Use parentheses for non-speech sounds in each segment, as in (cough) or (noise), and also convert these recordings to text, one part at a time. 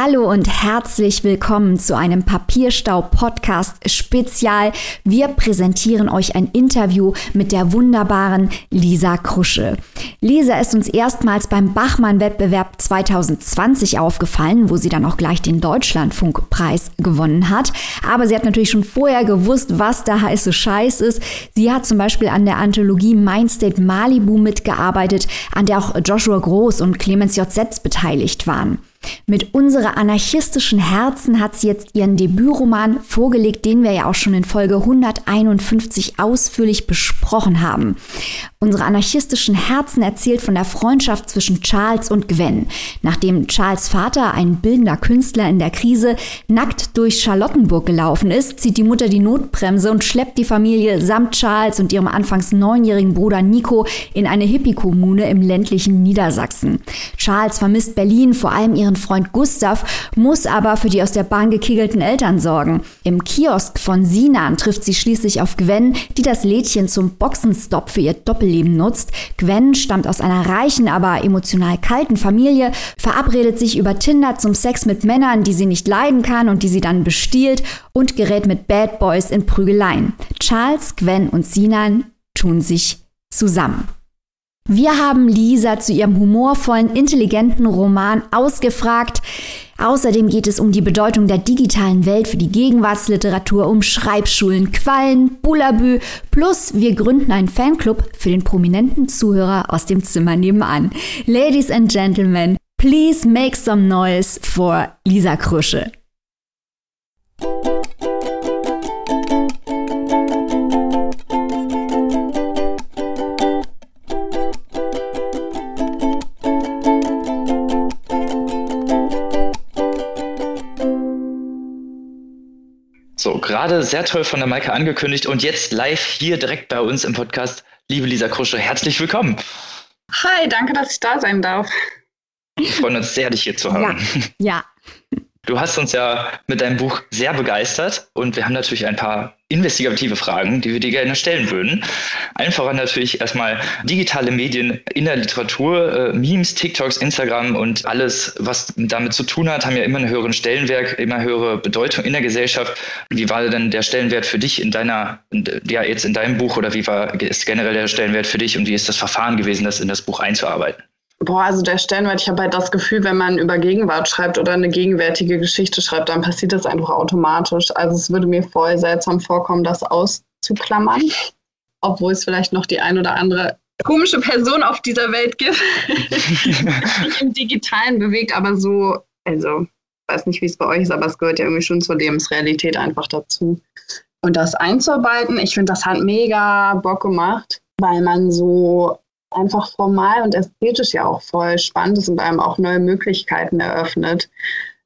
Hallo und herzlich willkommen zu einem Papierstau-Podcast-Spezial. Wir präsentieren euch ein Interview mit der wunderbaren Lisa Krusche. Lisa ist uns erstmals beim Bachmann-Wettbewerb 2020 aufgefallen, wo sie dann auch gleich den Deutschlandfunkpreis gewonnen hat. Aber sie hat natürlich schon vorher gewusst, was der heiße Scheiß ist. Sie hat zum Beispiel an der Anthologie Mindstate Malibu mitgearbeitet, an der auch Joshua Groß und Clemens J. Setz beteiligt waren. Mit Unsere anarchistischen Herzen hat sie jetzt ihren Debütroman vorgelegt, den wir ja auch schon in Folge 151 ausführlich besprochen haben. Unsere anarchistischen Herzen erzählt von der Freundschaft zwischen Charles und Gwen. Nachdem Charles Vater, ein bildender Künstler in der Krise, nackt durch Charlottenburg gelaufen ist, zieht die Mutter die Notbremse und schleppt die Familie samt Charles und ihrem anfangs neunjährigen Bruder Nico in eine Hippie-Kommune im ländlichen Niedersachsen. Charles vermisst Berlin, vor allem ihren Freund Gustav, muss aber für die aus der Bahn gekiegelten Eltern sorgen. Im Kiosk von Sinan trifft sie schließlich auf Gwen, die das Lädchen zum Boxenstopp für ihr Doppelleben nutzt. Gwen stammt aus einer reichen, aber emotional kalten Familie, verabredet sich über Tinder zum Sex mit Männern, die sie nicht leiden kann und die sie dann bestiehlt und gerät mit Bad Boys in Prügeleien. Charles, Gwen und Sinan tun sich zusammen. Wir haben Lisa zu ihrem humorvollen, intelligenten Roman ausgefragt. Außerdem geht es um die Bedeutung der digitalen Welt für die Gegenwartsliteratur, um Schreibschulen, Quallen, Bullabü, plus wir gründen einen Fanclub für den prominenten Zuhörer aus dem Zimmer nebenan. Ladies and Gentlemen, please make some noise for Lisa Krusche. Gerade sehr toll von der Maike angekündigt und jetzt live hier direkt bei uns im Podcast. Liebe Lisa Krusche, herzlich willkommen. Hi, danke, dass ich da sein darf. Wir freuen uns sehr, dich hier zu haben. Ja. ja. Du hast uns ja mit deinem Buch sehr begeistert und wir haben natürlich ein paar investigative Fragen, die wir dir gerne stellen würden. Einfacher natürlich erstmal digitale Medien in der Literatur, äh, Memes, TikToks, Instagram und alles, was damit zu tun hat, haben ja immer einen höheren Stellenwert, immer höhere Bedeutung in der Gesellschaft. Wie war denn der Stellenwert für dich in deiner, ja jetzt in deinem Buch oder wie war ist generell der Stellenwert für dich und wie ist das Verfahren gewesen, das in das Buch einzuarbeiten? Boah, also der Stellenwert, ich habe halt das Gefühl, wenn man über Gegenwart schreibt oder eine gegenwärtige Geschichte schreibt, dann passiert das einfach automatisch. Also es würde mir voll seltsam vorkommen, das auszuklammern, obwohl es vielleicht noch die ein oder andere komische Person auf dieser Welt gibt, die sich im Digitalen bewegt, aber so, also weiß nicht, wie es bei euch ist, aber es gehört ja irgendwie schon zur Lebensrealität einfach dazu. Und das einzuarbeiten, ich finde, das hat mega Bock gemacht, weil man so einfach formal und ästhetisch ja auch voll spannend ist und einem auch neue Möglichkeiten eröffnet.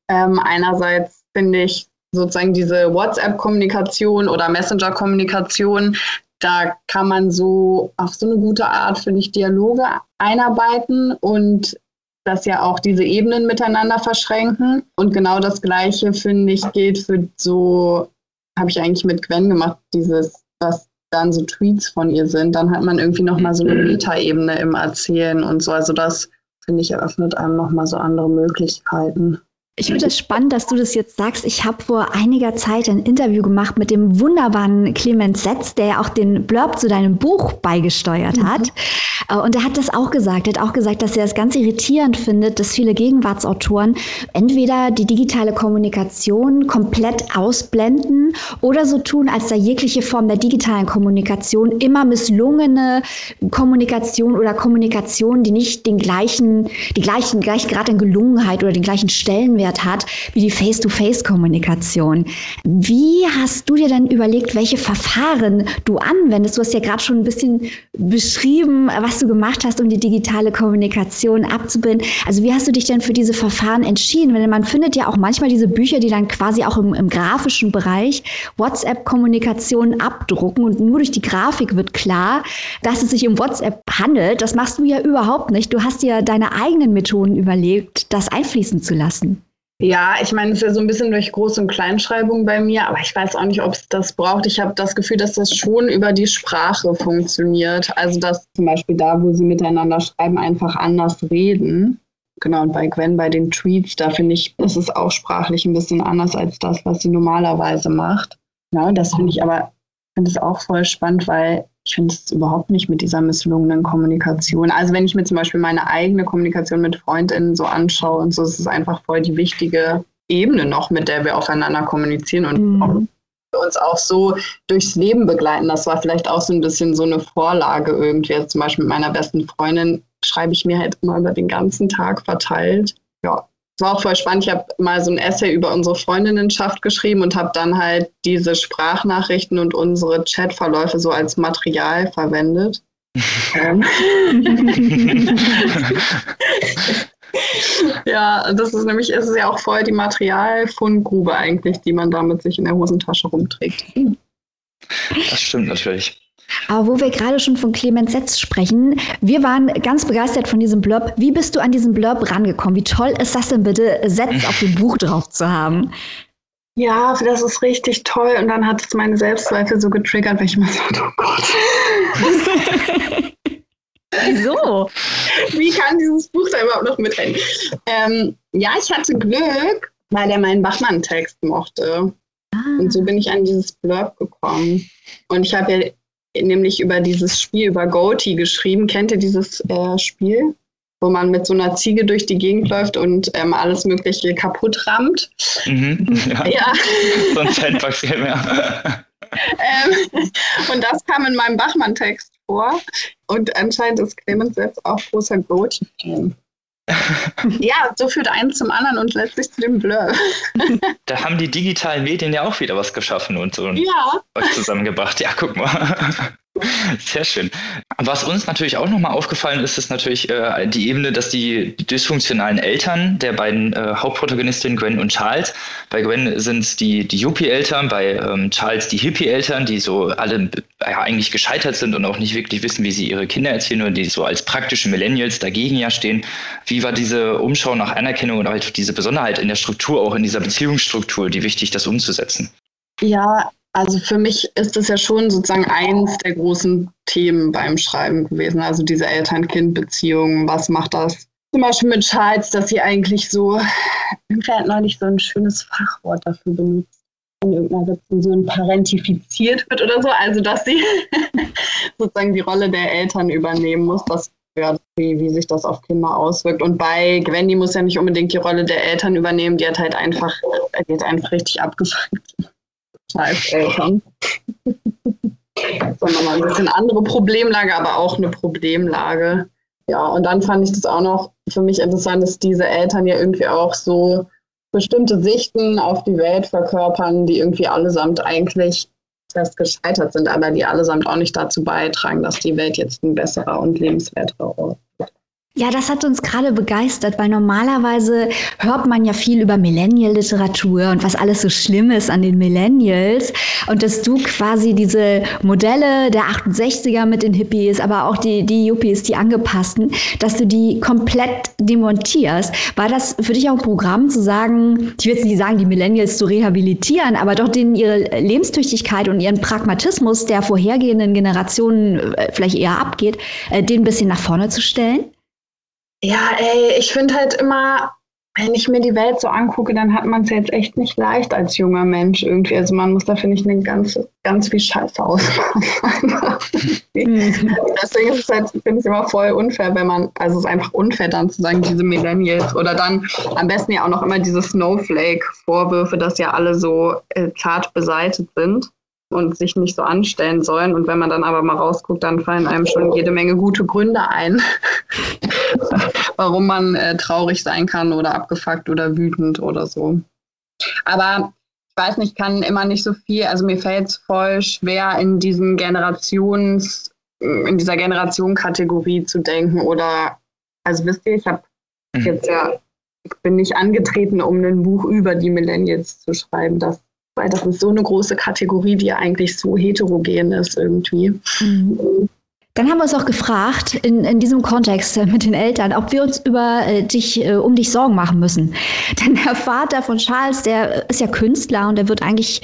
Ähm, einerseits finde ich sozusagen diese WhatsApp-Kommunikation oder Messenger-Kommunikation, da kann man so auf so eine gute Art, finde ich, Dialoge einarbeiten und das ja auch diese Ebenen miteinander verschränken. Und genau das Gleiche, finde ich, gilt für so, habe ich eigentlich mit Gwen gemacht, dieses, was dann so Tweets von ihr sind, dann hat man irgendwie nochmal so eine Metaebene im Erzählen und so. Also das, finde ich, eröffnet einem nochmal so andere Möglichkeiten. Ich finde es spannend, dass du das jetzt sagst. Ich habe vor einiger Zeit ein Interview gemacht mit dem wunderbaren Clemens Setz, der ja auch den Blurb zu deinem Buch beigesteuert mhm. hat. Äh, und er hat das auch gesagt. Er hat auch gesagt, dass er es ganz irritierend findet, dass viele Gegenwartsautoren entweder die digitale Kommunikation komplett ausblenden oder so tun, als sei jegliche Form der digitalen Kommunikation immer misslungene Kommunikation oder Kommunikation, die nicht den gleichen, die gleichen, gleich Grad an Gelungenheit oder den gleichen Stellenwert Stellenwert hat wie die Face-to-Face-Kommunikation. Wie hast du dir dann überlegt, welche Verfahren du anwendest? Du hast ja gerade schon ein bisschen beschrieben, was du gemacht hast, um die digitale Kommunikation abzubilden. Also wie hast du dich denn für diese Verfahren entschieden? Weil man findet ja auch manchmal diese Bücher, die dann quasi auch im, im grafischen Bereich WhatsApp-Kommunikation abdrucken und nur durch die Grafik wird klar, dass es sich um WhatsApp handelt. Das machst du ja überhaupt nicht. Du hast dir deine eigenen Methoden überlegt, das einfließen zu lassen. Ja, ich meine, es ist ja so ein bisschen durch Groß- und Kleinschreibung bei mir, aber ich weiß auch nicht, ob es das braucht. Ich habe das Gefühl, dass das schon über die Sprache funktioniert. Also, dass zum Beispiel da, wo sie miteinander schreiben, einfach anders reden. Genau, und bei Gwen bei den Tweets, da finde ich, ist es auch sprachlich ein bisschen anders als das, was sie normalerweise macht. Genau, das finde ich aber, finde es auch voll spannend, weil ich finde es überhaupt nicht mit dieser misslungenen Kommunikation. Also wenn ich mir zum Beispiel meine eigene Kommunikation mit FreundInnen so anschaue und so, ist es einfach voll die wichtige Ebene noch, mit der wir aufeinander kommunizieren und mhm. uns auch so durchs Leben begleiten. Das war vielleicht auch so ein bisschen so eine Vorlage irgendwie. Jetzt zum Beispiel mit meiner besten Freundin schreibe ich mir halt immer über den ganzen Tag verteilt. Ja, es war auch voll spannend. Ich habe mal so ein Essay über unsere Freundinnenschaft geschrieben und habe dann halt diese Sprachnachrichten und unsere Chatverläufe so als Material verwendet. (laughs) ähm. (laughs) ja, das ist nämlich, ist es ja auch voll die Materialfundgrube eigentlich, die man da mit sich in der Hosentasche rumträgt. Das stimmt natürlich. Aber wo wir gerade schon von Clemens Setz sprechen, wir waren ganz begeistert von diesem Blurb. Wie bist du an diesen Blurb rangekommen? Wie toll ist das denn bitte, Setz auf dem Buch drauf zu haben? Ja, das ist richtig toll. Und dann hat es meine Selbstzweifel so getriggert, weil ich immer so, oh Gott. Wieso? Wie kann dieses Buch da überhaupt noch mitrennen? Ähm, ja, ich hatte Glück, weil er meinen Bachmann-Text mochte. Ah. Und so bin ich an dieses Blurb gekommen. Und ich habe ja nämlich über dieses Spiel, über Goatee geschrieben. Kennt ihr dieses äh, Spiel? Wo man mit so einer Ziege durch die Gegend läuft und ähm, alles Mögliche kaputt rammt. Mhm, ja. (laughs) ja. so ein Sandbox-Game, ja. ähm, und das kam in meinem Bachmann-Text vor. Und anscheinend ist Clemens selbst auch großer Goatee-Fan. (laughs) ja, so führt eins zum anderen und letztlich zu dem Blur. (laughs) da haben die digitalen Medien ja auch wieder was geschaffen und so ja. euch zusammengebracht. Ja, guck mal. Sehr schön. Was uns natürlich auch nochmal aufgefallen ist, ist natürlich äh, die Ebene, dass die dysfunktionalen Eltern der beiden äh, Hauptprotagonistinnen Gwen und Charles, bei Gwen sind es die, die Yuppie-Eltern, bei ähm, Charles die Hippie-Eltern, die so alle ja, eigentlich gescheitert sind und auch nicht wirklich wissen, wie sie ihre Kinder erziehen oder die so als praktische Millennials dagegen ja stehen. Wie war diese Umschau nach Anerkennung und halt diese Besonderheit in der Struktur, auch in dieser Beziehungsstruktur, die wichtig, das umzusetzen? Ja, also für mich ist das ja schon sozusagen eins der großen Themen beim Schreiben gewesen. Also diese Eltern-Kind-Beziehung, was macht das? Zum Beispiel mit Charles, dass sie eigentlich so, irgendwer hat neulich so ein schönes Fachwort dafür benutzt, in irgendeiner Rezension parentifiziert wird oder so. Also dass sie (laughs) sozusagen die Rolle der Eltern übernehmen muss, was ja, wie, wie sich das auf Kinder auswirkt. Und bei Gwendy muss ja nicht unbedingt die Rolle der Eltern übernehmen, die hat halt einfach, die hat einfach richtig abgefuckt Scheißeltern. Sondern mal ein bisschen andere Problemlage, aber auch eine Problemlage. Ja, und dann fand ich das auch noch für mich interessant, dass diese Eltern ja irgendwie auch so bestimmte Sichten auf die Welt verkörpern, die irgendwie allesamt eigentlich fest gescheitert sind, aber die allesamt auch nicht dazu beitragen, dass die Welt jetzt ein besserer und lebenswerterer Ort wird. Ja, das hat uns gerade begeistert, weil normalerweise hört man ja viel über Millennial-Literatur und was alles so schlimm ist an den Millennials. Und dass du quasi diese Modelle der 68er mit den Hippies, aber auch die, die Yuppies, die angepassten, dass du die komplett demontierst. War das für dich auch ein Programm zu sagen, ich will jetzt nicht sagen, die Millennials zu rehabilitieren, aber doch denen ihre Lebenstüchtigkeit und ihren Pragmatismus der vorhergehenden Generationen äh, vielleicht eher abgeht, äh, den ein bisschen nach vorne zu stellen? Ja, ey, ich finde halt immer, wenn ich mir die Welt so angucke, dann hat man es jetzt echt nicht leicht als junger Mensch irgendwie. Also man muss da, finde ich, eine ganz, ganz viel Scheiße ausmachen. (laughs) mhm. Deswegen ist es halt, finde ich immer voll unfair, wenn man, also es ist einfach unfair dann zu sagen, diese Millennials oder dann am besten ja auch noch immer diese Snowflake-Vorwürfe, dass ja alle so äh, zart beseitet sind und sich nicht so anstellen sollen. Und wenn man dann aber mal rausguckt, dann fallen einem schon jede Menge gute Gründe ein, (laughs) warum man äh, traurig sein kann oder abgefuckt oder wütend oder so. Aber ich weiß nicht, kann immer nicht so viel, also mir fällt es voll schwer, in diesen Generations, in dieser Generationenkategorie zu denken oder, also wisst ihr, ich habe mhm. jetzt ja, ich bin nicht angetreten, um ein Buch über die Millennials zu schreiben. Das weil das ist so eine große Kategorie, die ja eigentlich so heterogen ist irgendwie. Mhm. Dann haben wir uns auch gefragt, in, in diesem Kontext mit den Eltern, ob wir uns über äh, dich, äh, um dich Sorgen machen müssen. (laughs) Denn der Vater von Charles, der ist ja Künstler und der wird eigentlich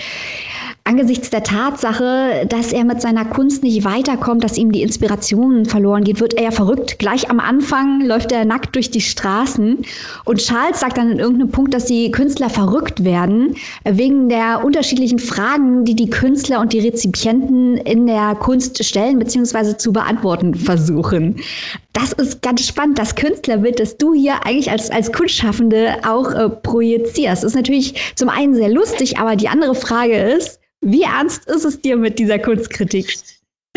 Angesichts der Tatsache, dass er mit seiner Kunst nicht weiterkommt, dass ihm die Inspiration verloren geht, wird er ja verrückt. Gleich am Anfang läuft er nackt durch die Straßen und Charles sagt dann in irgendeinem Punkt, dass die Künstler verrückt werden, wegen der unterschiedlichen Fragen, die die Künstler und die Rezipienten in der Kunst stellen bzw. zu beantworten versuchen. Das ist ganz spannend, das Künstlerbild, das du hier eigentlich als, als Kunstschaffende auch äh, projizierst. Das ist natürlich zum einen sehr lustig, aber die andere Frage ist, wie ernst ist es dir mit dieser Kunstkritik? (laughs)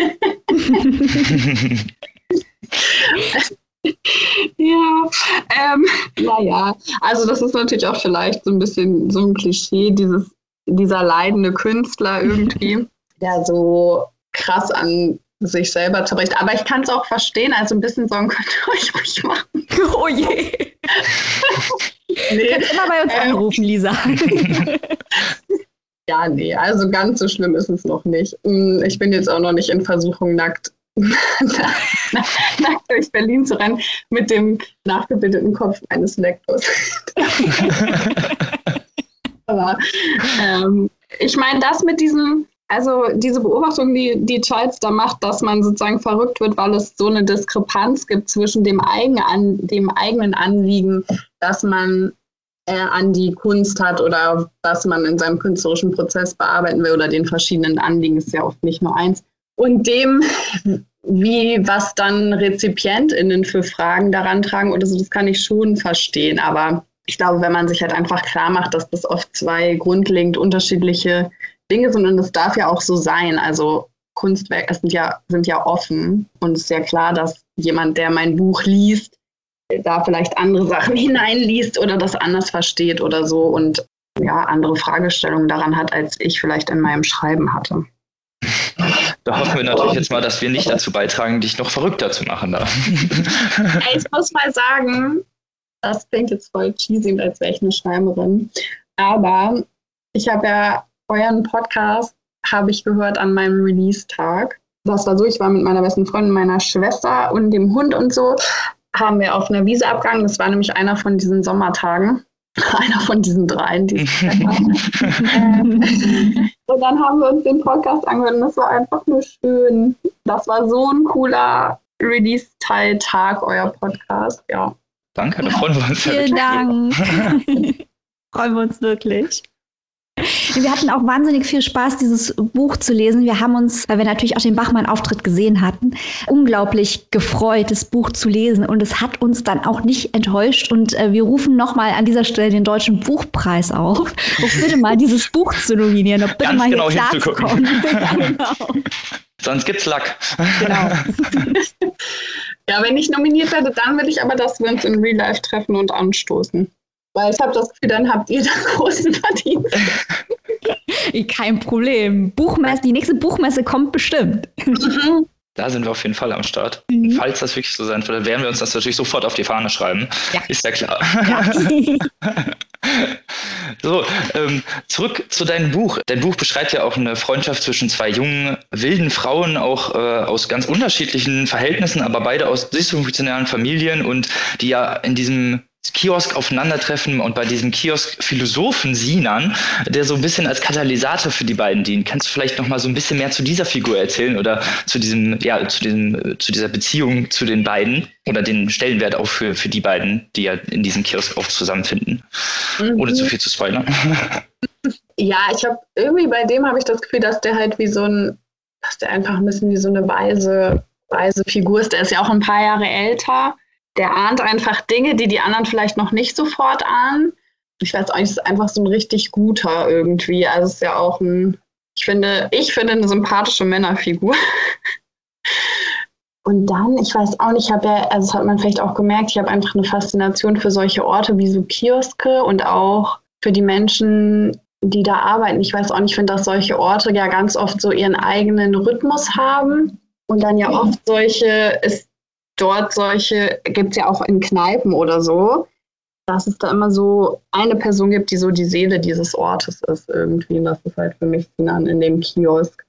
ja, ähm, naja, also das ist natürlich auch vielleicht so ein bisschen so ein Klischee, dieses, dieser leidende Künstler irgendwie, (laughs) der so krass an sich selber zerbricht. Aber ich kann es auch verstehen, also ein bisschen Sorgen könnt ihr euch ruhig machen. (laughs) Oh je. nee. Du kannst immer bei uns ähm, anrufen, Lisa. Ja, nee, also ganz so schlimm ist es noch nicht. Hm, ich bin jetzt auch noch nicht in Versuchung, nackt, (laughs) nackt durch Berlin zu rennen mit dem nachgebildeten Kopf eines Lektors. (laughs) Aber ähm, ich meine, das mit diesem also diese Beobachtung, die, die Charles da macht, dass man sozusagen verrückt wird, weil es so eine Diskrepanz gibt zwischen dem, eigen an, dem eigenen Anliegen, dass man äh, an die Kunst hat oder was man in seinem künstlerischen Prozess bearbeiten will oder den verschiedenen Anliegen, ist ja oft nicht nur eins, und dem, wie was dann RezipientInnen für Fragen daran tragen oder so, das kann ich schon verstehen. Aber ich glaube, wenn man sich halt einfach klar macht, dass das oft zwei grundlegend unterschiedliche Dinge sind und es darf ja auch so sein. Also Kunstwerke sind ja, sind ja offen und es ist ja klar, dass jemand, der mein Buch liest, da vielleicht andere Sachen (laughs) hineinliest oder das anders versteht oder so und ja, andere Fragestellungen daran hat, als ich vielleicht in meinem Schreiben hatte. Da hoffen wir natürlich jetzt mal, dass wir nicht dazu beitragen, dich noch verrückter zu machen. Da. Ich muss mal sagen, das klingt jetzt voll cheesy, als wäre ich eine Schreimerin. Aber ich habe ja euren Podcast habe ich gehört an meinem Release-Tag. Das war so, ich war mit meiner besten Freundin, meiner Schwester und dem Hund und so, haben wir auf einer Wiese abgegangen. Das war nämlich einer von diesen Sommertagen. (laughs) Einer von diesen dreien, die (laughs) Und dann haben wir uns den Podcast angehört und das war einfach nur schön. Das war so ein cooler Release-Teil-Tag, euer Podcast, ja. Danke, da freuen wir uns. Vielen Dank. (laughs) freuen wir uns wirklich. Wir hatten auch wahnsinnig viel Spaß, dieses Buch zu lesen. Wir haben uns, weil wir natürlich auch den Bachmann-Auftritt gesehen hatten, unglaublich gefreut, das Buch zu lesen. Und es hat uns dann auch nicht enttäuscht. Und äh, wir rufen nochmal an dieser Stelle den Deutschen Buchpreis auf, um bitte mal dieses Buch zu nominieren, um bitte Ganz mal genau hier klar zu kommen. ja, (laughs) genau. Sonst gibt's Lack. Genau. (laughs) ja, wenn ich nominiert werde, dann will ich aber, dass wir uns in Real Life treffen und anstoßen. Weil ich habe das Gefühl, dann habt ihr (laughs) da großen Verdienst. (laughs) Kein Problem. Buchmesse, die nächste Buchmesse kommt bestimmt. Mhm. Da sind wir auf jeden Fall am Start. Mhm. Falls das wirklich so sein würde, werden wir uns das natürlich sofort auf die Fahne schreiben. Ja. Ist ja klar. Ja. (laughs) so, ähm, zurück zu deinem Buch. Dein Buch beschreibt ja auch eine Freundschaft zwischen zwei jungen, wilden Frauen, auch äh, aus ganz unterschiedlichen Verhältnissen, aber beide aus dysfunktionalen Familien und die ja in diesem Kiosk aufeinandertreffen und bei diesem Kiosk-Philosophen Sinan, der so ein bisschen als Katalysator für die beiden dient. Kannst du vielleicht noch mal so ein bisschen mehr zu dieser Figur erzählen oder zu diesem, ja, zu diesem, zu dieser Beziehung zu den beiden oder den Stellenwert auch für, für die beiden, die ja in diesem Kiosk auch zusammenfinden, mhm. ohne zu viel zu spoilern? (laughs) Ja, ich habe irgendwie bei dem habe ich das Gefühl, dass der halt wie so ein, dass der einfach ein bisschen wie so eine weise, weise Figur ist. Der ist ja auch ein paar Jahre älter der ahnt einfach Dinge, die die anderen vielleicht noch nicht sofort ahnen. Ich weiß auch nicht, ist einfach so ein richtig guter irgendwie. Also es ist ja auch ein, ich finde, ich finde eine sympathische Männerfigur. (laughs) Und dann, ich weiß auch nicht, ich habe ja, also das hat man vielleicht auch gemerkt, ich habe einfach eine Faszination für solche Orte wie so Kioske und auch für die Menschen, die da arbeiten. Ich weiß auch nicht, ich finde, dass solche Orte ja ganz oft so ihren eigenen Rhythmus haben und dann ja oft solche, es dort solche, gibt es ja auch in Kneipen oder so, dass es da immer so eine Person gibt, die so die Seele dieses Ortes ist irgendwie. Und das ist halt für mich Sinan in dem Kiosk.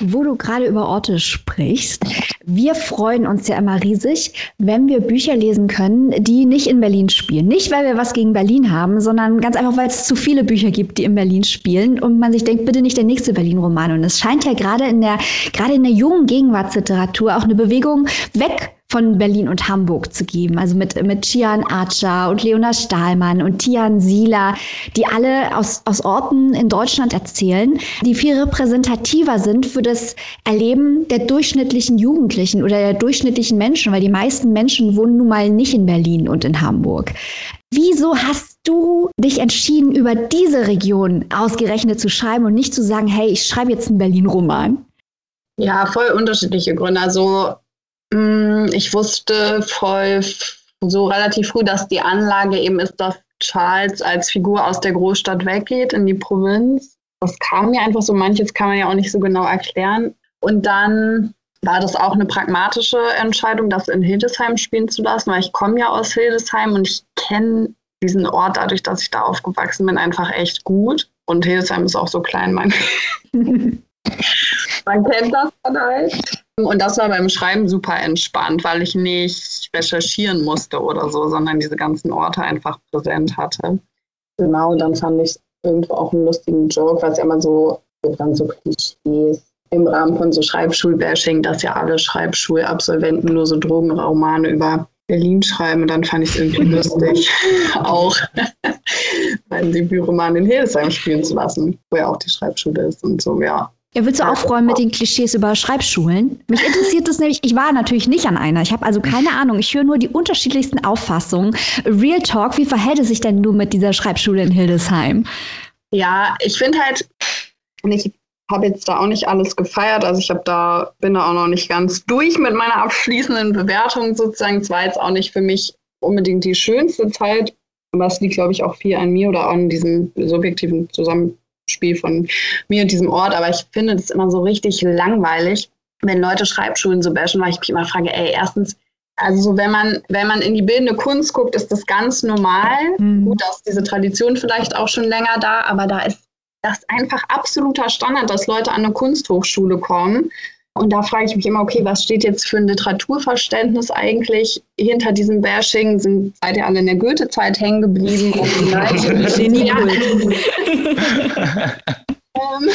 Wo du gerade über Orte sprichst, Wir freuen uns ja immer riesig, wenn wir Bücher lesen können, die nicht in Berlin spielen. Nicht, weil wir was gegen Berlin haben, sondern ganz einfach, weil es zu viele Bücher gibt, die in Berlin spielen und man sich denkt, bitte nicht der nächste Berlin-Roman. Und es scheint ja gerade in der, gerade in der jungen Gegenwartsliteratur auch eine Bewegung weg von Berlin und Hamburg zu geben. Also mit, mit Chian Archer und Leona Stahlmann und Tian Sieler, die alle aus, aus Orten in Deutschland erzählen, die viel repräsentativer sind für das Erleben der durchschnittlichen Jugendlichen oder der durchschnittlichen Menschen, weil die meisten Menschen wohnen nun mal nicht in Berlin und in Hamburg. Wieso hast du dich entschieden, über diese Region ausgerechnet zu schreiben und nicht zu sagen, hey, ich schreibe jetzt einen Berlin-Roman? Ja, voll unterschiedliche Gründe. Also ich wusste voll so relativ früh, dass die Anlage eben ist, dass Charles als Figur aus der Großstadt weggeht in die Provinz. Das kam mir einfach so, manches kann man ja auch nicht so genau erklären. Und dann war das auch eine pragmatische Entscheidung, das in Hildesheim spielen zu lassen, weil ich komme ja aus Hildesheim und ich kenne diesen Ort dadurch, dass ich da aufgewachsen bin, einfach echt gut. Und Hildesheim ist auch so klein, man, (laughs) man kennt das dann halt. Und das war beim Schreiben super entspannt, weil ich nicht recherchieren musste oder so, sondern diese ganzen Orte einfach präsent hatte. Genau, und dann fand ich irgendwo auch einen lustigen Joke, was ja immer so, dann so Klischees im Rahmen von so Schreibschulbashing, dass ja alle Schreibschulabsolventen nur so Drogenromane über Berlin schreiben. Und dann fand ich es irgendwie lustig, (laughs) auch (laughs) meinen Debütroman in Hildesheim spielen zu lassen, wo ja auch die Schreibschule ist und so, ja. Ja, willst du aufräumen mit den Klischees über Schreibschulen? Mich interessiert das nämlich, ich war natürlich nicht an einer. Ich habe also keine Ahnung. Ich höre nur die unterschiedlichsten Auffassungen. Real Talk, wie verhält es sich denn du mit dieser Schreibschule in Hildesheim? Ja, ich finde halt, ich habe jetzt da auch nicht alles gefeiert. Also ich habe da, bin da auch noch nicht ganz durch mit meiner abschließenden Bewertung sozusagen. Es war jetzt auch nicht für mich unbedingt die schönste Zeit, aber es liegt, glaube ich, auch viel an mir oder an diesem subjektiven Zusammenhang Spiel von mir und diesem Ort, aber ich finde das immer so richtig langweilig, wenn Leute Schreibschulen so bashen, weil ich mich immer frage, ey, erstens, also wenn man, wenn man in die bildende Kunst guckt, ist das ganz normal. Mhm. Gut, da ist diese Tradition vielleicht auch schon länger da, aber da ist das einfach absoluter Standard, dass Leute an eine Kunsthochschule kommen und da frage ich mich immer, okay, was steht jetzt für ein Literaturverständnis eigentlich hinter diesem Bashing? Sind, seid ihr alle in der Goethe-Zeit hängen geblieben? (laughs) (laughs) Ähm,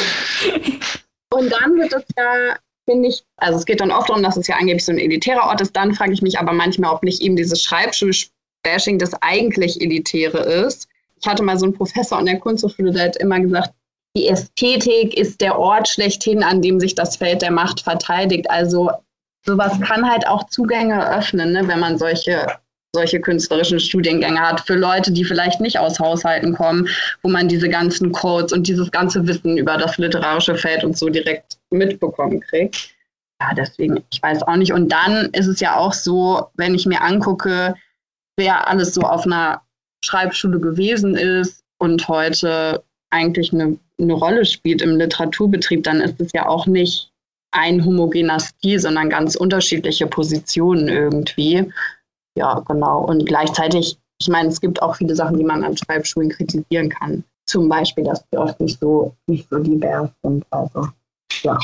und dann wird es ja, finde ich, also es geht dann oft darum, dass es ja angeblich so ein elitärer Ort ist. Dann frage ich mich aber manchmal, ob nicht eben dieses Schreibschul-Bashing das eigentlich Elitäre ist. Ich hatte mal so einen Professor an der Kunsthochschule, der hat immer gesagt, die Ästhetik ist der Ort schlechthin, an dem sich das Feld der Macht verteidigt. Also sowas kann halt auch Zugänge öffnen, ne, wenn man solche solche künstlerischen Studiengänge hat für Leute, die vielleicht nicht aus Haushalten kommen, wo man diese ganzen Codes und dieses ganze Wissen über das literarische Feld und so direkt mitbekommen kriegt. Ja, deswegen, ich weiß auch nicht. Und dann ist es ja auch so, wenn ich mir angucke, wer alles so auf einer Schreibschule gewesen ist und heute eigentlich eine eine Rolle spielt im Literaturbetrieb, dann ist es ja auch nicht ein homogener Stil, sondern ganz unterschiedliche Positionen irgendwie. Ja, genau. Und gleichzeitig, ich meine, es gibt auch viele Sachen, die man an Schreibschulen kritisieren kann. Zum Beispiel, dass die oft nicht so, nicht so divers sind. Also, ja.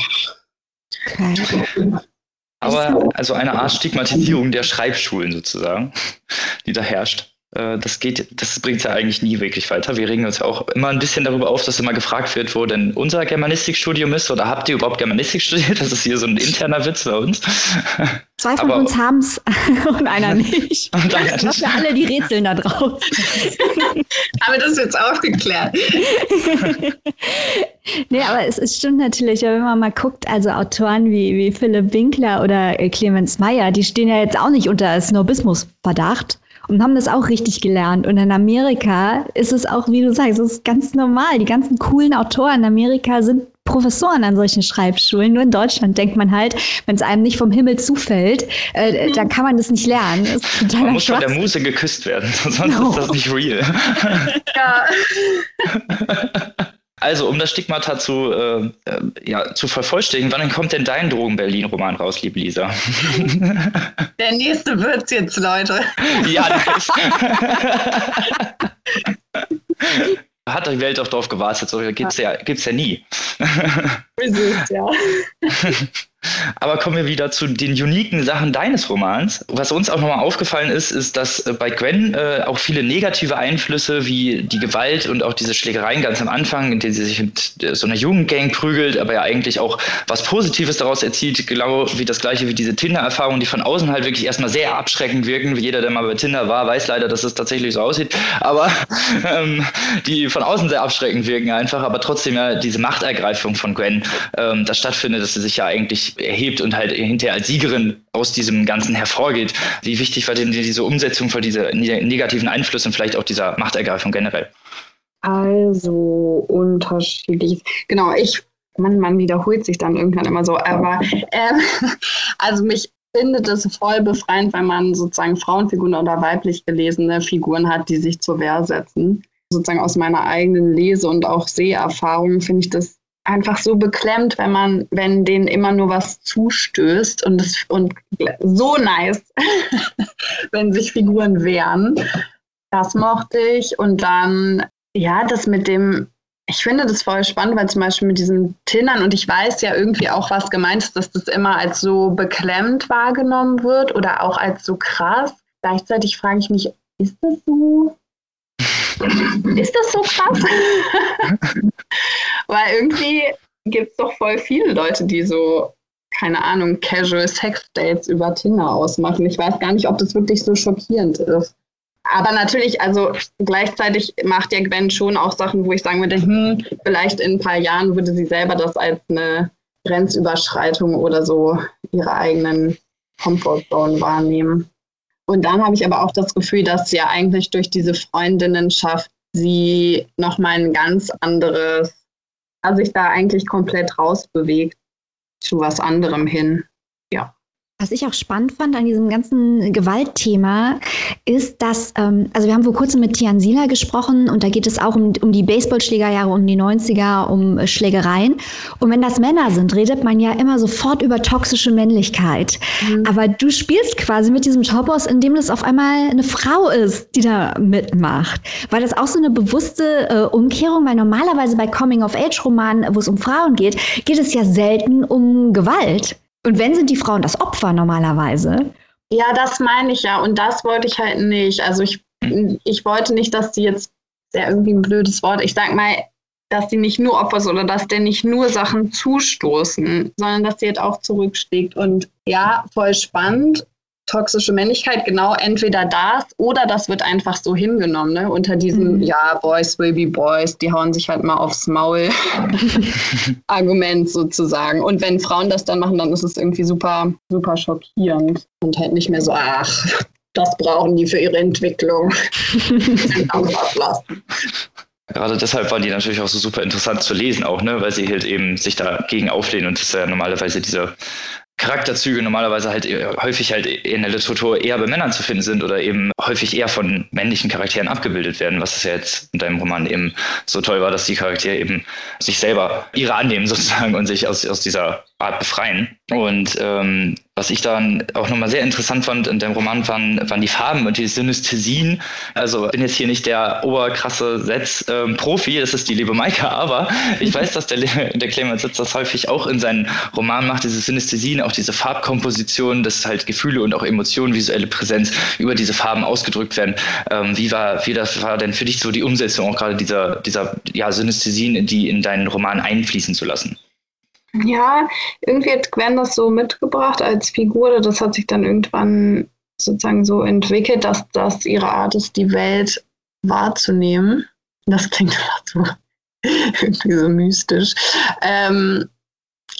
Okay. Aber also eine Art Stigmatisierung der Schreibschulen sozusagen, die da herrscht. Äh, das geht, das bringt ja eigentlich nie wirklich weiter. Wir regen uns ja auch immer ein bisschen darüber auf, dass immer gefragt wird, wo denn unser Germanistikstudium ist oder habt ihr überhaupt Germanistik (laughs) studiert? Das ist hier so ein interner Witz bei uns. Zwei von aber, uns haben es (laughs) und einer (laughs) nicht. Und einer nicht. Das alle die Rätseln da drauf. aber das ist jetzt aufgeklärt. nee, aber es, es stimmt natürlich, wenn man mal guckt, also Autoren wie, wie Philipp Winkler oder Clemens Meyer, die stehen ja jetzt auch nicht unter Snobismusverdacht und haben das auch richtig gelernt. Und in Amerika ist es auch, wie du sagst, es ist ganz normal. Die ganzen coolen Autoren in Amerika sind Professoren an solchen Schreibschulen. Nur in Deutschland denkt man halt, wenn es einem nicht vom Himmel zufällt, äh, dann kann man das nicht lernen. Das man muss Schwachsinn. von der Muse geküsst werden, (laughs) sonst no. ist das nicht real. Ja. (laughs) (laughs) Also, um das Stigmata zu, äh, äh, ja, zu vervollständigen, wann kommt denn dein Drogen-Berlin-Roman raus, liebe Lisa? (laughs) Der nächste wird's jetzt, Leute. Ja, nice. (laughs) Hat die Welt auch drauf gewartet, so gibt's ja, gibt's ja nie. Süß, ja. (laughs) Aber kommen wir wieder zu den uniken Sachen deines Romans. Was uns auch nochmal aufgefallen ist, ist, dass äh, bei Gwen äh, auch viele negative Einflüsse wie die Gewalt und auch diese Schlägereien ganz am Anfang, in denen sie sich mit äh, so einer Jugendgang prügelt, aber ja eigentlich auch was Positives daraus erzieht, genau wie das gleiche wie diese Tinder-Erfahrungen, die von außen halt wirklich erstmal sehr abschreckend wirken. Jeder, der mal bei Tinder war, weiß leider, dass es tatsächlich so aussieht. Aber (laughs) ähm, die von außen sehr abschreckend wirken einfach, aber trotzdem ja diese Machtergreifung von Gwen ähm, da stattfindet, dass sie sich ja eigentlich erhebt und halt hinterher als Siegerin aus diesem Ganzen hervorgeht. Wie wichtig war denn diese Umsetzung von diesen negativen Einflüssen, vielleicht auch dieser Machtergreifung generell? Also unterschiedlich. Genau, ich, man, man wiederholt sich dann irgendwann immer so, aber äh, (laughs) also mich findet es voll befreiend, wenn man sozusagen Frauenfiguren oder weiblich gelesene Figuren hat, die sich zur Wehr setzen. Sozusagen aus meiner eigenen Lese- und auch Seherfahrung finde ich das einfach so beklemmt, wenn man, wenn denen immer nur was zustößt und, das, und so nice, (laughs) wenn sich Figuren wehren. Das mochte ich. Und dann, ja, das mit dem, ich finde das voll spannend, weil zum Beispiel mit diesen Tindern und ich weiß ja irgendwie auch, was gemeint ist, dass das immer als so beklemmt wahrgenommen wird oder auch als so krass. Gleichzeitig frage ich mich, ist das so? Ist das so krass? (laughs) Weil irgendwie gibt es doch voll viele Leute, die so, keine Ahnung, Casual Sex Dates über Tinder ausmachen. Ich weiß gar nicht, ob das wirklich so schockierend ist. Aber natürlich, also gleichzeitig macht ja Gwen schon auch Sachen, wo ich sagen würde, hm, vielleicht in ein paar Jahren würde sie selber das als eine Grenzüberschreitung oder so ihre eigenen Comfortzone wahrnehmen. Und dann habe ich aber auch das Gefühl, dass ja eigentlich durch diese Freundinnenschaft sie nochmal ein ganz anderes, also sich da eigentlich komplett rausbewegt zu was anderem hin. Ja. Was ich auch spannend fand an diesem ganzen Gewaltthema ist, dass, ähm, also wir haben vor kurzem mit Tian Sila gesprochen und da geht es auch um, um die Baseballschlägerjahre, um die 90er, um äh, Schlägereien. Und wenn das Männer sind, redet man ja immer sofort über toxische Männlichkeit. Mhm. Aber du spielst quasi mit diesem Topos, in dem das auf einmal eine Frau ist, die da mitmacht. War das auch so eine bewusste äh, Umkehrung? Weil normalerweise bei Coming-of-Age-Romanen, wo es um Frauen geht, geht es ja selten um Gewalt. Und wenn sind die Frauen das Opfer normalerweise? Ja, das meine ich ja. Und das wollte ich halt nicht. Also ich, ich wollte nicht, dass die jetzt, sehr irgendwie ein blödes Wort, ich sag mal, dass die nicht nur Opfer sind oder dass der nicht nur Sachen zustoßen, sondern dass die halt auch zurückschlägt. Und ja, voll spannend toxische Männlichkeit, genau entweder das oder das wird einfach so hingenommen, ne? unter diesem, mhm. ja, Boys will be Boys, die hauen sich halt mal aufs Maul (laughs) Argument sozusagen. Und wenn Frauen das dann machen, dann ist es irgendwie super, super schockierend und halt nicht mehr so, ach, das brauchen die für ihre Entwicklung. Gerade deshalb waren die natürlich auch so super interessant zu lesen, auch, ne, weil sie halt eben sich dagegen auflehnen und das ist ja normalerweise diese Charakterzüge normalerweise halt häufig halt in der Literatur eher bei Männern zu finden sind oder eben häufig eher von männlichen Charakteren abgebildet werden, was es ja jetzt in deinem Roman eben so toll war, dass die Charaktere eben sich selber ihre annehmen (laughs) sozusagen und sich aus, aus dieser Art befreien. Und ähm, was ich dann auch nochmal sehr interessant fand in dem Roman waren, waren die Farben und die Synästhesien. Also bin jetzt hier nicht der oberkrasse Setz-Profi, das ist die liebe Maika, aber ich weiß, dass der, der Clemens Setz das häufig auch in seinen Romanen macht, diese Synästhesien, auch diese Farbkomposition, dass halt Gefühle und auch Emotionen, visuelle Präsenz über diese Farben ausgedrückt werden. Ähm, wie war, wie das war denn für dich so die Umsetzung auch gerade dieser, dieser ja, Synästhesien, die in deinen Roman einfließen zu lassen? Ja, irgendwie hat Gwen das so mitgebracht als Figur. Das hat sich dann irgendwann sozusagen so entwickelt, dass das ihre Art ist, die Welt wahrzunehmen. Das klingt (laughs) so irgendwie so mystisch. Ähm,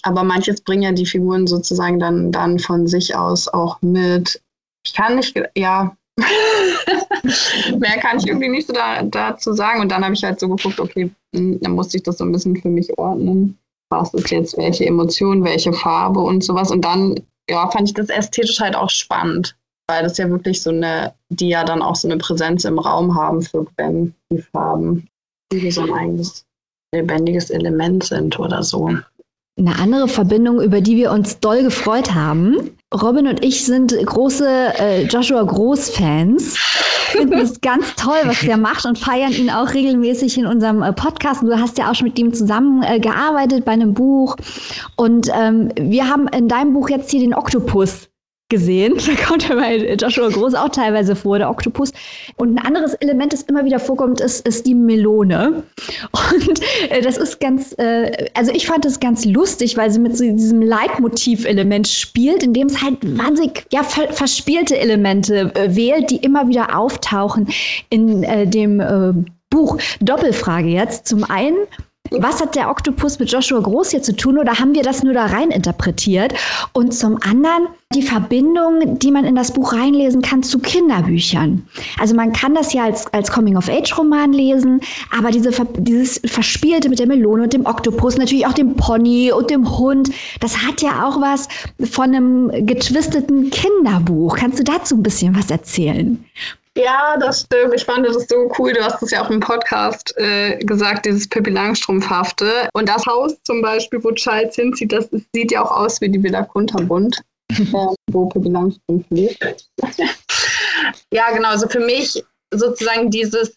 aber manches bringen ja die Figuren sozusagen dann, dann von sich aus auch mit. Ich kann nicht, ja, (laughs) mehr kann ich irgendwie nicht so da, dazu sagen. Und dann habe ich halt so geguckt, okay, hm, dann musste ich das so ein bisschen für mich ordnen was ist jetzt welche Emotion, welche Farbe und sowas. Und dann, ja, fand ich das ästhetisch halt auch spannend, weil das ja wirklich so eine, die ja dann auch so eine Präsenz im Raum haben für Gwen, die Farben, die so ein eigenes lebendiges Element sind oder so. Eine andere Verbindung, über die wir uns doll gefreut haben, Robin und ich sind große äh, Joshua Groß-Fans. Finden es (laughs) ganz toll, was der macht und feiern ihn auch regelmäßig in unserem äh, Podcast. Du hast ja auch schon mit ihm zusammen äh, gearbeitet bei einem Buch. Und ähm, wir haben in deinem Buch jetzt hier den Oktopus gesehen. (laughs) Da kommt ja bei Joshua Groß auch teilweise vor, der Oktopus. Und ein anderes Element, das immer wieder vorkommt, ist, ist die Melone. Und äh, das ist ganz, äh, also ich fand das ganz lustig, weil sie mit so diesem Leitmotiv-Element spielt, indem es halt wahnsinnig ja, ver verspielte Elemente äh, wählt, die immer wieder auftauchen in äh, dem äh, Buch. Doppelfrage jetzt. Zum einen, was hat der Oktopus mit Joshua Groß hier zu tun oder haben wir das nur da rein interpretiert? Und zum anderen die Verbindung, die man in das Buch reinlesen kann zu Kinderbüchern. Also man kann das ja als, als Coming-of-Age-Roman lesen, aber diese, dieses Verspielte mit der Melone und dem Oktopus, natürlich auch dem Pony und dem Hund, das hat ja auch was von einem getwisteten Kinderbuch. Kannst du dazu ein bisschen was erzählen? Ja, das stimmt. Ich fand das so cool. Du hast es ja auch im Podcast äh, gesagt, dieses Pippi Langstrumpfhafte. Und das Haus zum Beispiel, wo Charles hinzieht, das sieht ja auch aus wie die Villa Kunterbund, (laughs) äh, wo Pippi Langstrumpf lebt. (laughs) ja, genau. Also für mich sozusagen dieses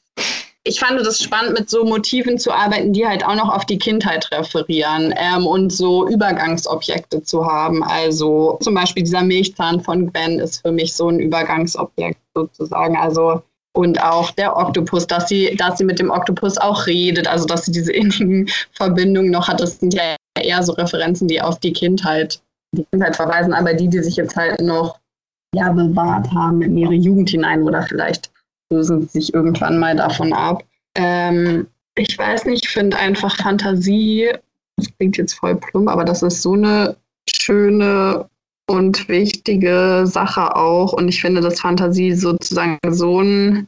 ich fand es spannend, mit so Motiven zu arbeiten, die halt auch noch auf die Kindheit referieren ähm, und so Übergangsobjekte zu haben. Also zum Beispiel dieser Milchzahn von Gwen ist für mich so ein Übergangsobjekt sozusagen. Also und auch der Oktopus, dass sie, dass sie mit dem Oktopus auch redet, also dass sie diese (laughs) innigen Verbindungen noch hat. Das sind ja eher so Referenzen, die auf die Kindheit, die Kindheit verweisen, aber die, die sich jetzt halt noch ja, bewahrt haben in ihre Jugend hinein oder vielleicht lösen sich irgendwann mal davon ab. Ähm, ich weiß nicht, ich finde einfach Fantasie, das klingt jetzt voll plump, aber das ist so eine schöne und wichtige Sache auch. Und ich finde, dass Fantasie sozusagen so ein,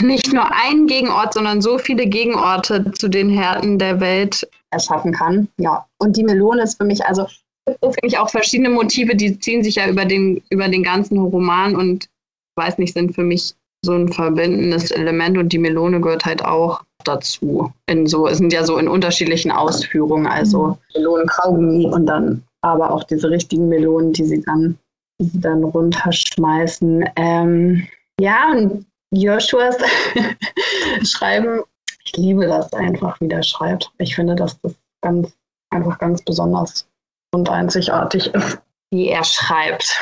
nicht nur ein Gegenort, sondern so viele Gegenorte zu den Härten der Welt erschaffen kann. Ja. Und die Melone ist für mich, also so finde ich auch verschiedene Motive, die ziehen sich ja über den, über den ganzen Roman und weiß nicht, sind für mich so ein verbindendes Element und die Melone gehört halt auch dazu. In so, es sind ja so in unterschiedlichen Ausführungen, also mhm. Melonen Kaugummi und dann aber auch diese richtigen Melonen, die sie dann, die sie dann runterschmeißen. Ähm, ja, und Joshuas (laughs) Schreiben, ich liebe das einfach, wie der schreibt. Ich finde, dass das ganz, einfach ganz besonders und einzigartig ist, wie er schreibt.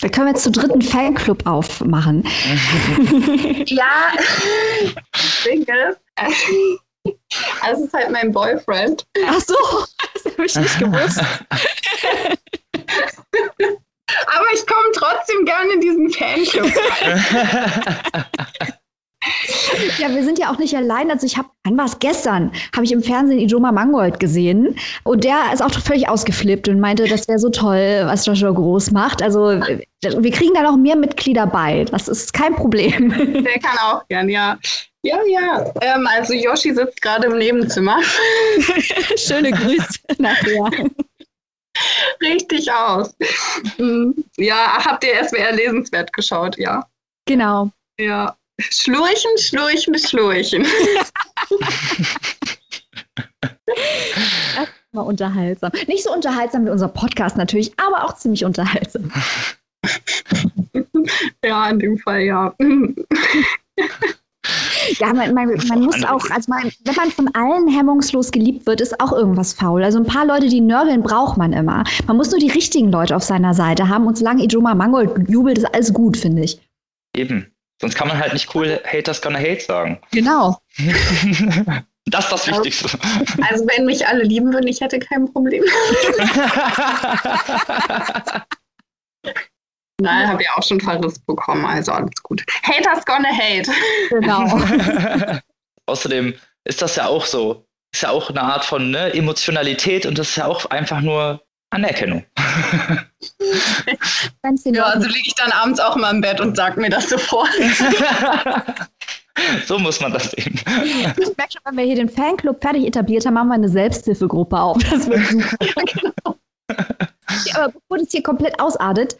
Da können wir jetzt zu dritten Fanclub aufmachen. (laughs) ja, Ding ist, also es ist halt mein Boyfriend. Ach so, (laughs) das habe ich nicht gewusst. Aber ich komme trotzdem gerne in diesen Fanclub rein. (laughs) (laughs) Ja, wir sind ja auch nicht allein. Also ich habe, wann war es gestern, habe ich im Fernsehen Ijoma Mangold gesehen und der ist auch völlig ausgeflippt und meinte, das wäre so toll, was Joshua Groß macht. Also wir kriegen da noch mehr Mitglieder bei. Das ist kein Problem. (laughs) Der kann auch gern, ja. Ja, ja. Ähm, also Yoshi sitzt gerade im Nebenzimmer. (laughs) Schöne Grüße nachher. Richtig aus. Mhm. Ja, habt ihr SWR lesenswert geschaut, ja? Genau. Ja. Schlurchen, Schlurchen, Schlurchen. das ist mal unterhaltsam. Nicht so unterhaltsam wie unser Podcast natürlich, aber auch ziemlich unterhaltsam. (laughs) ja, in dem Fall ja. (laughs) Ja, man, man, man muss auch, also man, wenn man von allen hemmungslos geliebt wird, ist auch irgendwas faul. Also ein paar Leute, die nörgeln, braucht man immer. Man muss nur die richtigen Leute auf seiner Seite haben und solange Ijoma Mangold jubelt, ist alles gut, finde ich. Eben. Sonst kann man halt nicht cool Haters gonna hate sagen. Genau. (laughs) das ist das Wichtigste. Also wenn mich alle lieben würden, ich hätte kein Problem. (laughs) Nein, habe ja auch schon Verriss bekommen, also alles gut. Haters gonna hate. Genau. (laughs) Außerdem ist das ja auch so. Ist ja auch eine Art von ne, Emotionalität und das ist ja auch einfach nur Anerkennung. (laughs) ja, also liege ich dann abends auch mal im Bett und sage mir das sofort. (laughs) so muss man das sehen. Ich merke schon, wenn wir hier den Fanclub fertig etabliert haben, machen wir eine Selbsthilfegruppe auf. Das wird super. (laughs) genau. ja, aber bevor das hier komplett ausartet,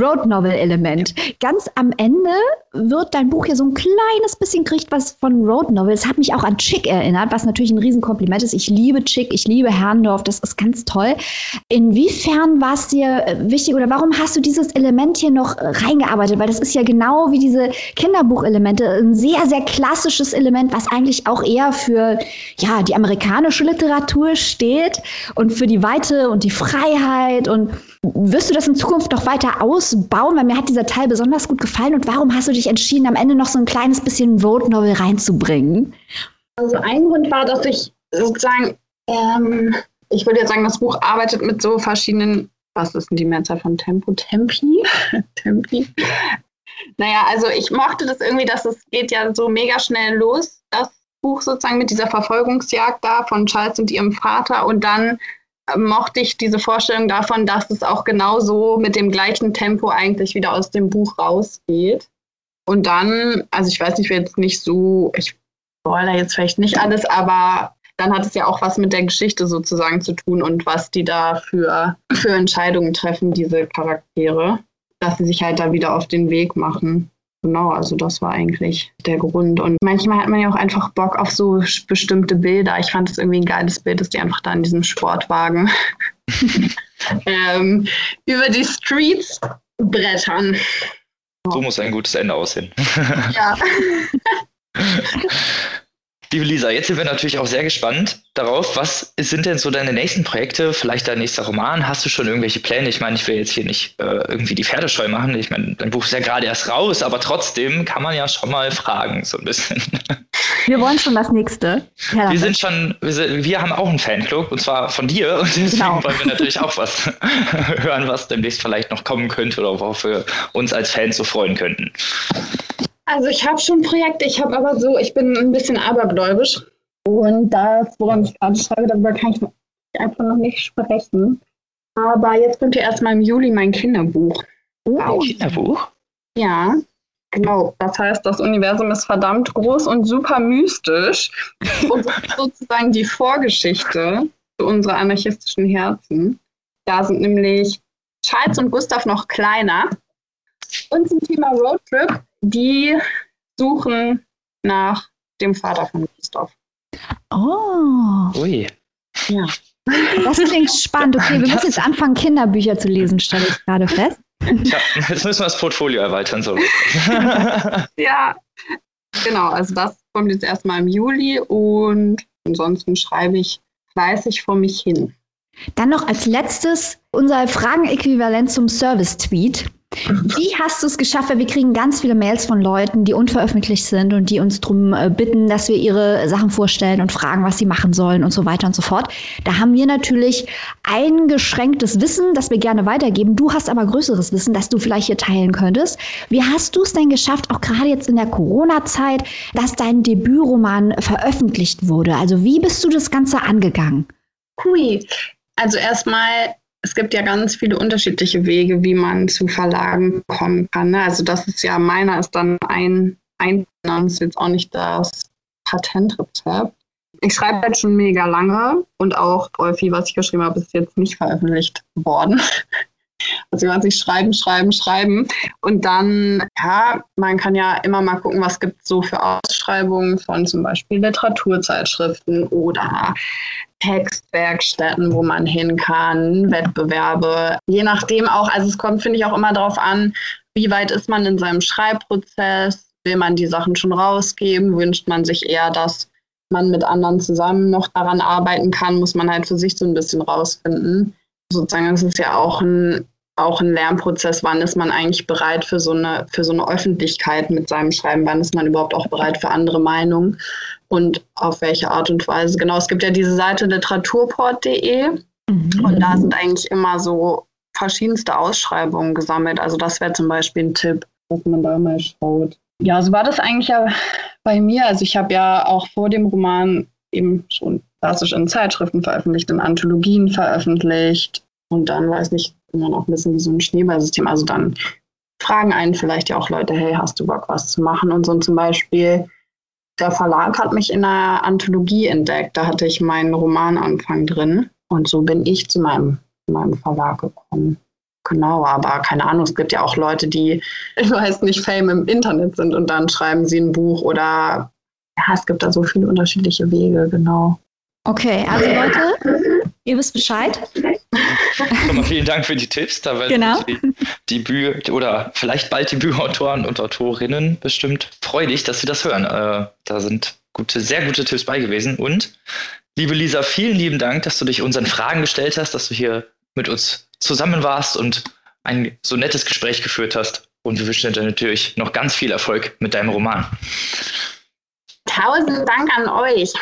Road Novel Element. Ganz am Ende wird dein Buch ja so ein kleines bisschen kriegt was von Road Novel. Es hat mich auch an Chick erinnert, was natürlich ein Riesenkompliment ist. Ich liebe Chick, ich liebe Herrndorf, das ist ganz toll. Inwiefern war es dir äh, wichtig oder warum hast du dieses Element hier noch reingearbeitet? Weil das ist ja genau wie diese Kinderbuchelemente, ein sehr, sehr klassisches Element, was eigentlich auch eher für ja, die amerikanische Literatur steht und für die Weite und die Freiheit und wirst du das in Zukunft noch weiter ausbauen? Weil mir hat dieser Teil besonders gut gefallen. Und warum hast du dich entschieden, am Ende noch so ein kleines bisschen Road Novel reinzubringen? Also ein Grund war, dass ich sozusagen, ähm, ich würde jetzt sagen, das Buch arbeitet mit so verschiedenen, was ist denn die Mehrzahl von Tempo? Tempi? (laughs) Tempi? Naja, also ich mochte das irgendwie, dass es geht ja so mega schnell los, das Buch sozusagen mit dieser Verfolgungsjagd da von Charles und ihrem Vater und dann mochte ich diese Vorstellung davon, dass es auch genauso mit dem gleichen Tempo eigentlich wieder aus dem Buch rausgeht. Und dann, also ich weiß nicht, wer jetzt nicht so, ich spoilere jetzt vielleicht nicht alles, aber dann hat es ja auch was mit der Geschichte sozusagen zu tun und was die da für, für Entscheidungen treffen, diese Charaktere, dass sie sich halt da wieder auf den Weg machen. Genau, also das war eigentlich der Grund. Und manchmal hat man ja auch einfach Bock auf so bestimmte Bilder. Ich fand es irgendwie ein geiles Bild, dass die einfach da in diesem Sportwagen (laughs) ähm, über die Streets brettern. So muss ein gutes Ende aussehen. ja. (laughs) (laughs) Liebe Lisa, jetzt sind wir natürlich auch sehr gespannt darauf, was sind denn so deine nächsten Projekte, vielleicht dein nächster Roman? Hast du schon irgendwelche Pläne? Ich meine, ich will jetzt hier nicht äh, irgendwie die Pferdescheu machen. Ich meine, dein Buch ist ja gerade erst raus, aber trotzdem kann man ja schon mal fragen, so ein bisschen. (laughs) Wir wollen schon das nächste. Ja, wir sind schon, wir, sind, wir, haben auch einen Fanclub und zwar von dir und deswegen genau. wollen wir natürlich auch was (laughs) hören, was demnächst vielleicht noch kommen könnte oder worauf wir uns als Fans so freuen könnten. Also ich habe schon Projekte, ich habe aber so, ich bin ein bisschen abergläubisch. Und das, woran ich gerade schreibe, darüber kann ich einfach noch nicht sprechen. Aber jetzt kommt ja erstmal im Juli mein Kinderbuch. Wow, Kinderbuch? Ja, genau. Das heißt, das Universum ist verdammt groß und super mystisch. und (laughs) sozusagen die Vorgeschichte zu unserer anarchistischen Herzen. Da sind nämlich Charles und Gustav noch kleiner. Und zum Thema Roadtrip die suchen nach dem Vater von Christoph. Oh. Ui. Ja. Das klingt spannend. Okay, wir müssen jetzt anfangen, Kinderbücher zu lesen, stelle ich gerade fest. Ja, jetzt müssen wir das Portfolio erweitern. So. (laughs) (laughs) ja, genau. Also das kommt jetzt erstmal im Juli und ansonsten schreibe ich fleißig vor mich hin. Dann noch als letztes unser Fragenäquivalent zum Service-Tweet. Wie hast du es geschafft? Weil wir kriegen ganz viele Mails von Leuten, die unveröffentlicht sind und die uns darum äh, bitten, dass wir ihre Sachen vorstellen und fragen, was sie machen sollen und so weiter und so fort. Da haben wir natürlich eingeschränktes Wissen, das wir gerne weitergeben. Du hast aber größeres Wissen, das du vielleicht hier teilen könntest. Wie hast du es denn geschafft, auch gerade jetzt in der Corona-Zeit, dass dein Debütroman veröffentlicht wurde? Also wie bist du das Ganze angegangen? Hui. Also erstmal es gibt ja ganz viele unterschiedliche Wege, wie man zu Verlagen kommen kann. Ne? Also das ist ja, meiner ist dann ein, ein das ist jetzt auch nicht das Patentrezept. Ich schreibe halt schon mega lange und auch voll viel, was ich geschrieben habe, ist jetzt nicht veröffentlicht worden. Also man sich schreiben, schreiben, schreiben. Und dann, ja, man kann ja immer mal gucken, was gibt es so für Ausschreibungen von zum Beispiel Literaturzeitschriften oder Textwerkstätten, wo man hin kann, Wettbewerbe. Je nachdem auch, also es kommt, finde ich, auch immer darauf an, wie weit ist man in seinem Schreibprozess, will man die Sachen schon rausgeben, wünscht man sich eher, dass man mit anderen zusammen noch daran arbeiten kann, muss man halt für sich so ein bisschen rausfinden. Sozusagen, es ist ja auch ein auch ein Lernprozess, wann ist man eigentlich bereit für so eine, für so eine Öffentlichkeit mit seinem Schreiben, wann ist man überhaupt auch bereit für andere Meinungen und auf welche Art und Weise. Genau, es gibt ja diese Seite literaturport.de mhm. und da sind eigentlich immer so verschiedenste Ausschreibungen gesammelt. Also das wäre zum Beispiel ein Tipp, dass man da mal schaut. Ja, so war das eigentlich ja bei mir. Also ich habe ja auch vor dem Roman eben schon klassisch in Zeitschriften veröffentlicht, in Anthologien veröffentlicht und dann weiß nicht, dann auch ein bisschen wie so ein Schneeballsystem. Also dann fragen einen vielleicht ja auch Leute, hey, hast du Bock, was zu machen? Und so zum Beispiel, der Verlag hat mich in einer Anthologie entdeckt. Da hatte ich meinen Romananfang drin. Und so bin ich zu meinem, meinem Verlag gekommen. Genau, aber keine Ahnung, es gibt ja auch Leute, die, ich weiß nicht, Fame im Internet sind und dann schreiben sie ein Buch oder ja, es gibt da so viele unterschiedliche Wege, genau. Okay, also Leute, ihr wisst Bescheid. (laughs) Vielen Dank für die Tipps. Da werden genau. die, Bücher oder vielleicht bald die Bücherautoren und Autorinnen bestimmt freudig, dass sie das hören. Äh, da sind gute, sehr gute Tipps bei gewesen. Und liebe Lisa, vielen lieben Dank, dass du dich unseren Fragen gestellt hast, dass du hier mit uns zusammen warst und ein so nettes Gespräch geführt hast. Und wir wünschen dir natürlich noch ganz viel Erfolg mit deinem Roman. Tausend Dank an euch.